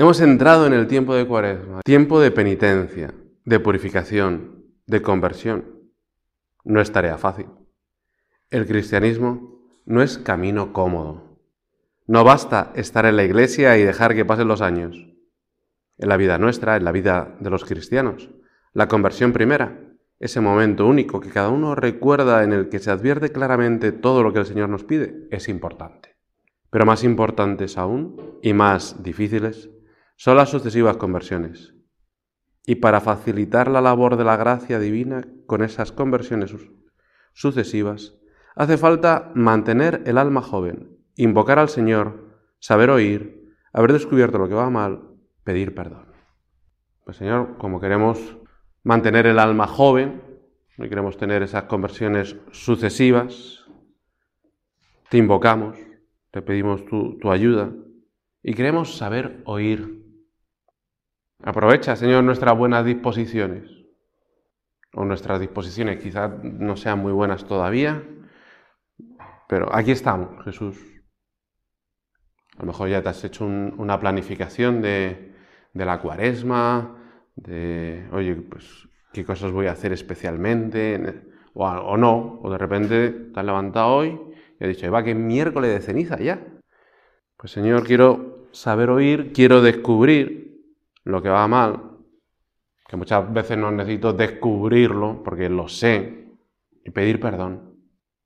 Hemos entrado en el tiempo de cuaresma, tiempo de penitencia, de purificación, de conversión. No es tarea fácil. El cristianismo no es camino cómodo. No basta estar en la iglesia y dejar que pasen los años. En la vida nuestra, en la vida de los cristianos, la conversión primera, ese momento único que cada uno recuerda en el que se advierte claramente todo lo que el Señor nos pide, es importante. Pero más importantes aún, y más difíciles, son las sucesivas conversiones. Y para facilitar la labor de la gracia divina con esas conversiones sucesivas, hace falta mantener el alma joven, invocar al Señor, saber oír, haber descubierto lo que va mal, pedir perdón. Pues Señor, como queremos mantener el alma joven, no queremos tener esas conversiones sucesivas, te invocamos, te pedimos tu, tu ayuda y queremos saber oír Aprovecha, Señor, nuestras buenas disposiciones. O nuestras disposiciones quizás no sean muy buenas todavía, pero aquí estamos, Jesús. A lo mejor ya te has hecho una planificación de, la cuaresma, de, oye, pues, ¿qué cosas voy a hacer especialmente? O, o no, o de repente te has levantado hoy y has dicho, va que es miércoles de ceniza ya. Pues Señor, quiero saber oír, quiero descubrir lo que va mal, que muchas veces no necesito descubrirlo porque lo sé y pedir perdón.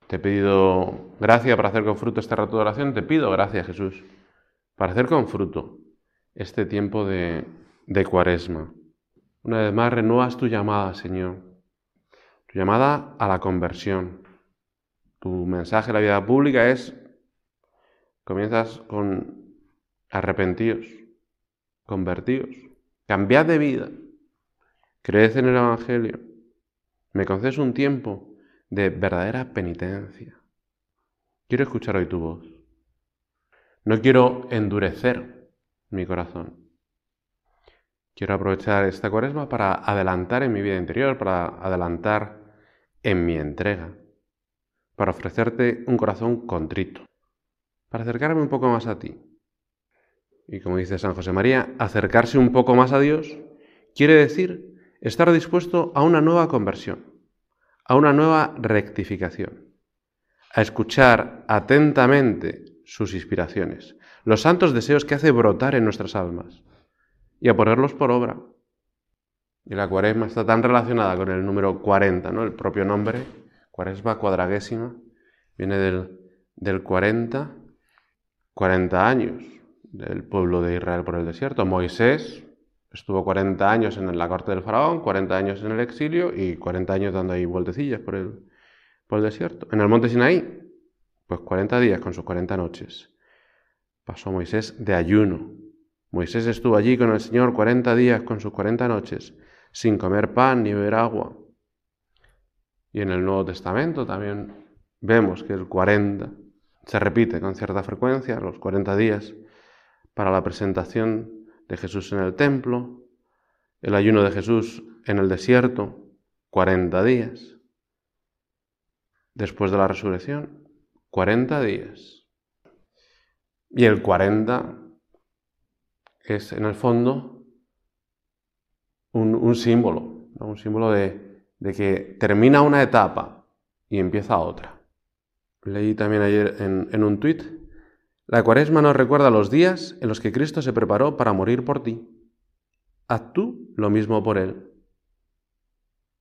Te he pedido gracia para hacer con fruto este rato de oración, te pido gracias Jesús para hacer con fruto este tiempo de, cuaresma. Una vez más renuevas tu llamada, Señor, tu llamada a la conversión. Tu mensaje en la vida pública es, comienzas con arrepentidos, convertidos, cambiad de vida, creed en el Evangelio, me concedes un tiempo de verdadera penitencia. Quiero escuchar hoy tu voz. No quiero endurecer mi corazón. Quiero aprovechar esta cuaresma para adelantar en mi vida interior, para adelantar en mi entrega, para ofrecerte un corazón contrito, para acercarme un poco más a ti, y como dice San José María, acercarse un poco más a Dios quiere decir estar dispuesto a una nueva conversión, a una nueva rectificación, a escuchar atentamente sus inspiraciones, los santos deseos que hace brotar en nuestras almas y a ponerlos por obra. Y la cuaresma está tan relacionada con el número 40, ¿no? El propio nombre, cuaresma cuadragésima, viene del, del 40, 40 años, del pueblo de Israel por el desierto. Moisés estuvo 40 años en la corte del faraón, 40 años en el exilio y 40 años dando ahí vueltecillas por el, por el desierto. En el monte Sinaí, pues 40 días con sus 40 noches. Pasó Moisés de ayuno. Moisés estuvo allí con el Señor 40 días con sus 40 noches, sin comer pan ni beber agua. Y en el Nuevo Testamento también vemos que el 40 se repite con cierta frecuencia, los 40 días para la presentación de Jesús en el templo, el ayuno de Jesús en el desierto, 40 días. Después de la resurrección, 40 días. Y el 40 es en el fondo un, símbolo, un símbolo de, que termina una etapa y empieza otra. Leí también ayer en, en un tuit la cuaresma nos recuerda los días en los que Cristo se preparó para morir por ti. Haz tú lo mismo por Él.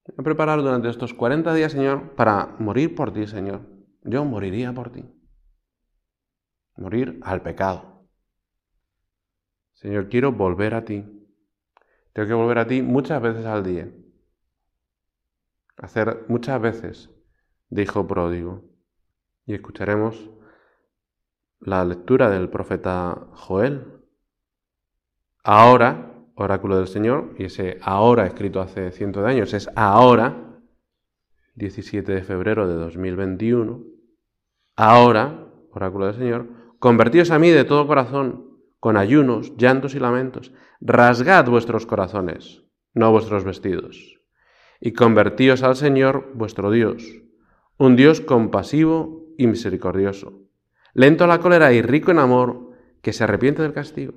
Voy a preparar durante estos 40 días, Señor, para morir por ti, Señor. Yo moriría por ti. Morir al pecado. Señor, quiero volver a ti. Tengo que volver a ti muchas veces al día. Hacer muchas veces, dijo pródigo. Y escucharemos la lectura del profeta Joel. Ahora, oráculo del Señor, y ese ahora escrito hace cientos de años es ahora, 17 de febrero de 2021, ahora, oráculo del Señor, convertíos a mí de todo corazón, con ayunos, llantos y lamentos, rasgad vuestros corazones, no vuestros vestidos, y convertíos al Señor vuestro Dios, un Dios compasivo y misericordioso lento a la cólera y rico en amor, que se arrepiente del castigo.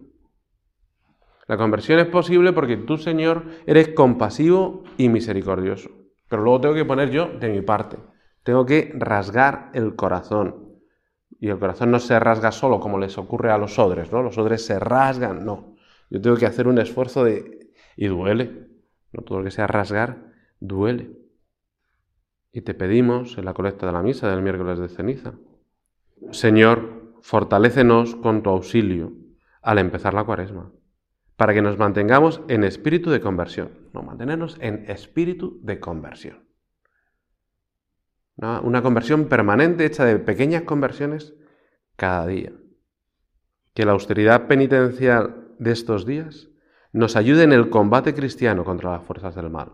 La conversión es posible porque tú, Señor, eres compasivo y misericordioso. Pero luego tengo que poner yo de mi parte. Tengo que rasgar el corazón. Y el corazón no se rasga solo como les ocurre a los odres, ¿no? Los odres se rasgan, no. Yo tengo que hacer un esfuerzo de... y duele. No todo lo que sea rasgar, duele. Y te pedimos en la colecta de la misa del miércoles de ceniza. Señor, fortalécenos con tu auxilio al empezar la cuaresma para que nos mantengamos en espíritu de conversión. No, mantenernos en espíritu de conversión. Una, una conversión permanente hecha de pequeñas conversiones cada día. Que la austeridad penitencial de estos días nos ayude en el combate cristiano contra las fuerzas del mal.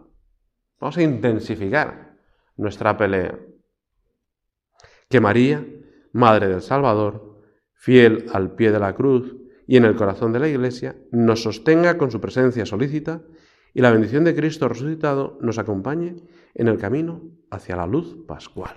Vamos a intensificar nuestra pelea. Que María, Madre del Salvador, fiel al pie de la cruz, y en el corazón de la Iglesia nos sostenga con su presencia solícita y la bendición de Cristo resucitado nos acompañe en el camino hacia la luz pascual.